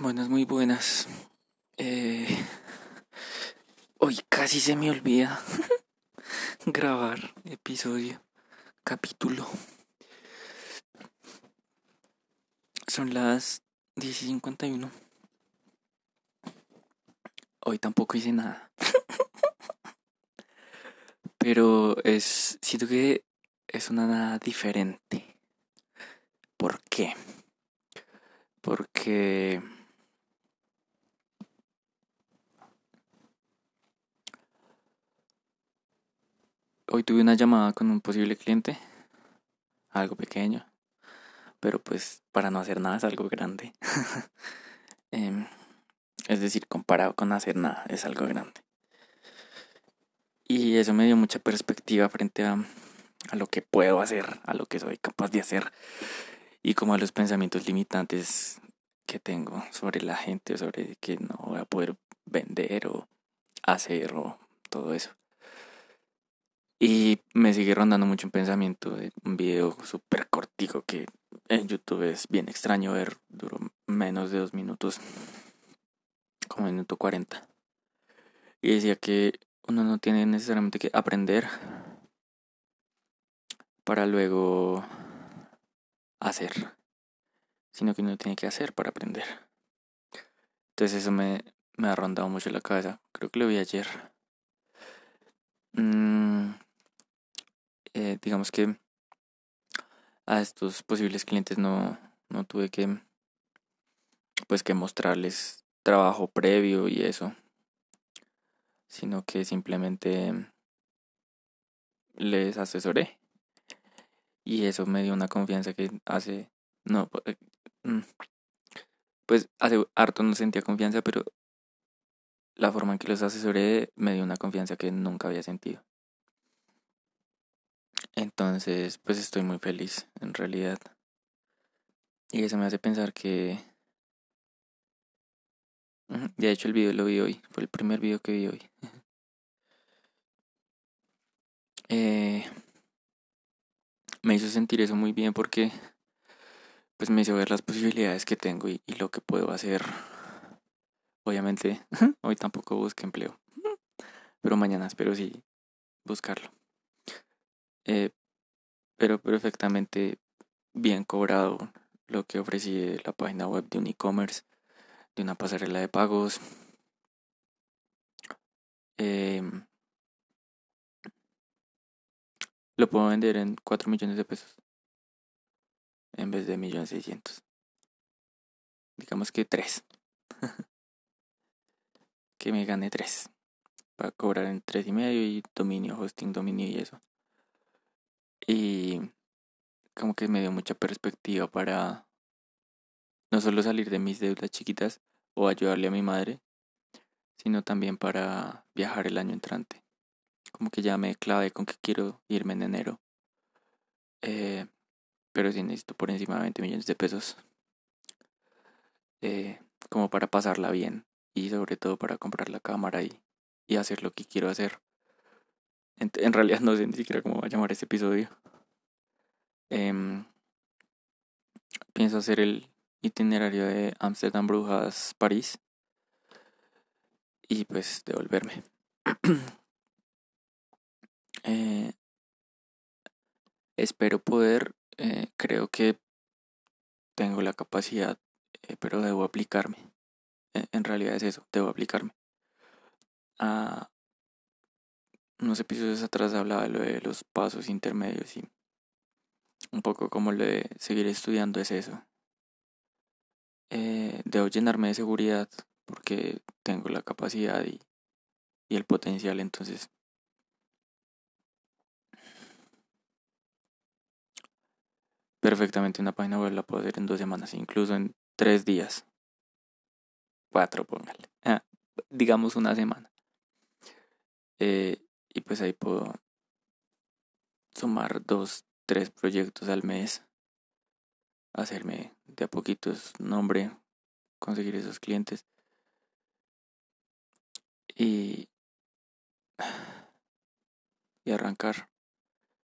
Buenas, muy buenas. Eh, hoy casi se me olvida grabar episodio, capítulo. Son las 10 y 51. Hoy tampoco hice nada. Pero es. Siento que es una nada diferente. ¿Por qué? Porque. Hoy tuve una llamada con un posible cliente. Algo pequeño. Pero pues para no hacer nada es algo grande. Em, es decir, comparado con hacer nada es algo grande. Y eso me dio mucha perspectiva frente a, a lo que puedo hacer, a lo que soy capaz de hacer y como a los pensamientos limitantes que tengo sobre la gente, sobre que no voy a poder vender o hacer o todo eso. Y me sigue rondando mucho un pensamiento de un video súper cortico que en YouTube es bien extraño ver, duró menos de dos minutos, como minuto cuarenta. Y decía que uno no tiene necesariamente que aprender para luego hacer, sino que uno tiene que hacer para aprender. Entonces eso me, me ha rondado mucho la cabeza. Creo que lo vi ayer. Mm, eh, digamos que a estos posibles clientes no, no tuve que pues que mostrarles trabajo previo y eso sino que simplemente les asesoré y eso me dio una confianza que hace, no, eh, mm, pues hace harto no sentía confianza, pero la forma en que los asesoré me dio una confianza que nunca había sentido. Entonces, pues estoy muy feliz, en realidad. Y eso me hace pensar que... De hecho, el video lo vi hoy. Fue el primer video que vi hoy. eh, me hizo sentir eso muy bien porque pues me hizo ver las posibilidades que tengo y, lo que puedo hacer. Obviamente, hoy tampoco busqué empleo, pero mañana espero sí buscarlo. Eh, pero perfectamente bien cobrado lo que ofrecí la página web de un e-commerce, de una pasarela de pagos. Eh, Lo puedo vender en 4 millones de pesos. En vez de 1.600.000. Digamos que 3. que me gane 3. Para cobrar en 3 y medio y dominio, hosting, dominio y eso. Y como que me dio mucha perspectiva para no solo salir de mis deudas chiquitas o ayudarle a mi madre, sino también para viajar el año entrante como que ya me clave con que quiero irme en enero. Eh, pero sí necesito por encima de 20 millones de pesos. Eh, como para pasarla bien. Y sobre todo para comprar la cámara y, y hacer lo que quiero hacer. En, realidad no sé ni siquiera cómo va a llamar este episodio. Eh, pienso hacer el itinerario de Amsterdam, Brujas, París. Y pues devolverme. Eh, espero poder, eh, creo que tengo la capacidad, eh, pero debo aplicarme. En realidad es eso, debo aplicarme. A unos episodios atrás hablaba lo de los pasos intermedios y un poco como lo de seguir estudiando es eso. debo llenarme de seguridad porque tengo la capacidad y, y el potencial, entonces perfectamente una página web la puedo hacer en dos semanas, incluso en tres días. Cuatro, póngale. Ah, digamos una semana. Eh, y pues ahí puedo sumar dos, tres proyectos al mes. Hacerme de a poquitos nombre, conseguir esos clientes. Y, y arrancar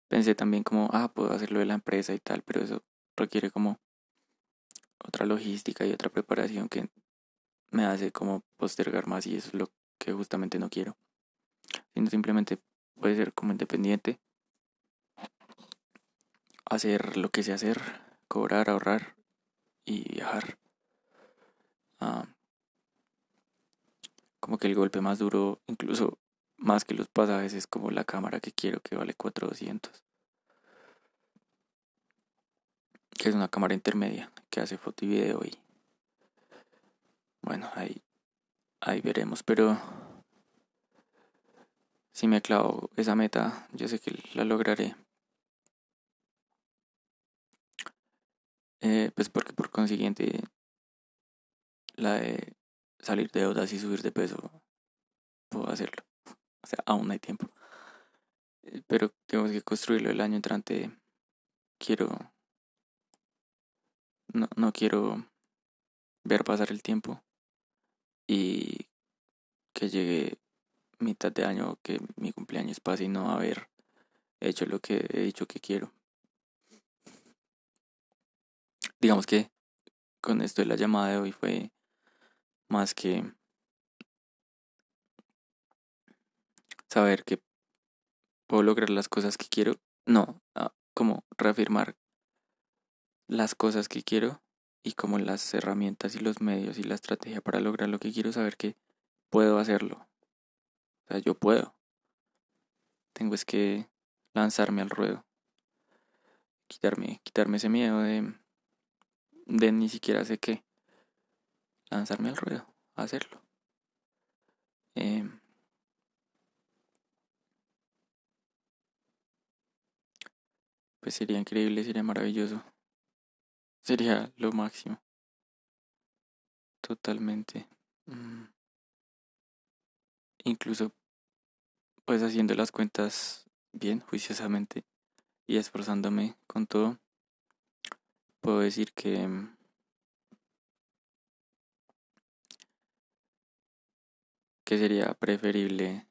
pensé también como, ah, puedo hacerlo de la empresa y tal, pero eso requiere como otra logística y otra preparación que me hace como postergar más y eso es lo que justamente no quiero. Sino simplemente puede ser como independiente, hacer lo que sé hacer, cobrar, ahorrar y viajar. Ah, como que el golpe más duro, incluso más que los pasajes, es como la cámara que quiero que vale 4200. Que es una cámara intermedia que hace foto y video y bueno, ahí, ahí veremos, pero si me clavo esa meta, yo sé que la lograré. Eh, pues porque por consiguiente la de salir de deudas y subir de peso puedo hacerlo. O sea, aún hay tiempo. Eh, pero tenemos que construirlo el año entrante. Quiero... No, no quiero ver pasar el tiempo y que llegue mitad de año, que mi cumpleaños pase y no haber hecho lo que he dicho que quiero. Digamos que con esto de la llamada de hoy fue más que saber que puedo lograr las cosas que quiero. No, como reafirmar las cosas que quiero y como las herramientas y los medios y la estrategia para lograr lo que quiero saber que puedo hacerlo. O sea, yo puedo. Tengo es que lanzarme al ruedo. Quitarme, quitarme ese miedo de, de ni siquiera sé qué. Lanzarme al ruedo, hacerlo. Em, pues sería increíble, sería maravilloso. Sería lo máximo. Totalmente. Mm. Incluso, pues haciendo las cuentas bien, juiciosamente, y esforzándome con todo, puedo decir que mm, que sería preferible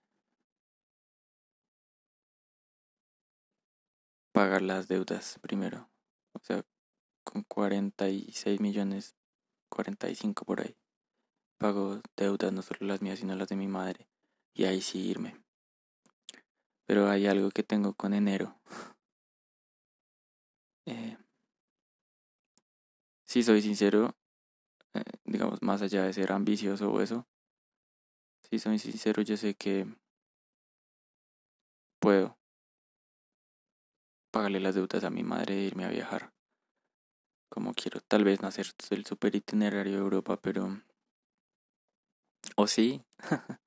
pagar las deudas primero. O sea, con 46 millones, 45 por ahí. Pago deudas, no solo las mías, sino las de mi madre. Y ahí sí irme. Pero hay algo que tengo con enero. Eh, si soy sincero, eh, digamos, más allá de ser ambicioso o eso, si soy sincero, yo sé que puedo pagarle las deudas a mi madre e irme a viajar como quiero. Tal vez no hacer el super itinerario de Europa, pero... O sí,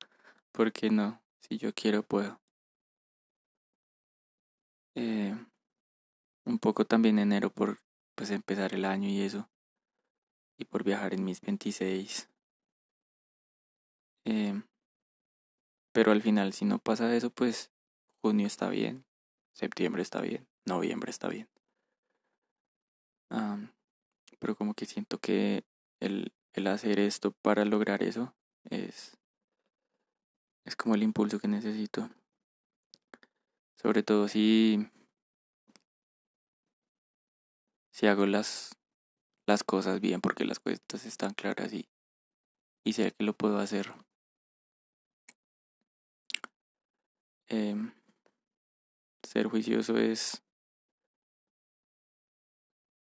¿por qué no? Si yo quiero, puedo. Eh, un poco también enero por pues empezar el año y eso. Y por viajar en mis 26. Eh, pero al final, si no pasa eso, pues junio está bien, septiembre está bien, noviembre está bien pero como que siento que el, el hacer esto para lograr eso es, es como el impulso que necesito. Sobre todo si, si hago las, las cosas bien, porque las cuestas están claras y, y sé que lo puedo hacer. Em, ser juicioso es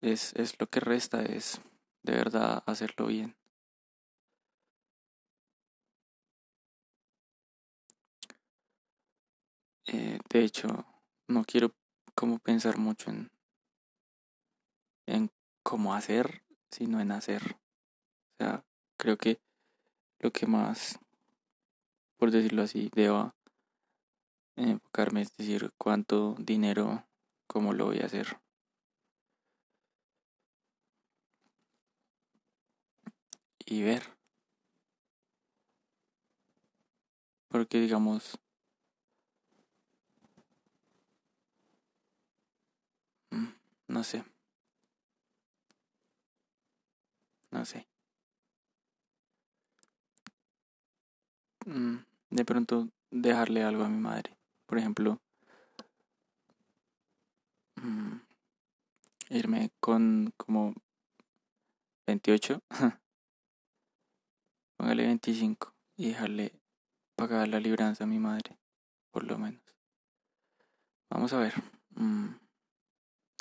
es, es lo que resta, es de verdad hacerlo bien. Eh, de hecho, no quiero como pensar mucho en, en cómo hacer, sino en hacer. O sea, creo que lo que más, por decirlo así, deba enfocarme es decir cuánto dinero, cómo lo voy a hacer. y ver. Porque digamos, mm, no sé. No sé. Mm, de pronto dejarle algo a mi madre. Por ejemplo, mm, irme con como 28 póngale 25 y dejarle pagar la libranza a mi madre, por lo menos. Vamos a ver. Mm,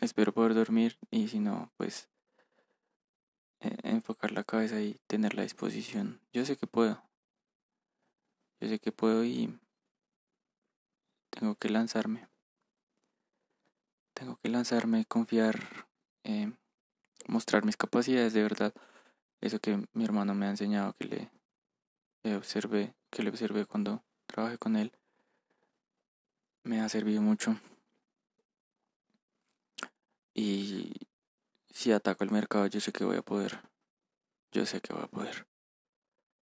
espero poder dormir y si no, pues e, enfocar la cabeza y tener la disposición. Yo sé que puedo. Yo sé que puedo y tengo que lanzarme. Tengo que lanzarme, confiar, eh, mostrar mis capacidades de verdad. Eso que mi hermano me ha enseñado que le observé, que le observé cuando trabajé con él, me ha servido mucho. Y si ataco el mercado, yo sé que voy a poder. Yo sé que voy a poder.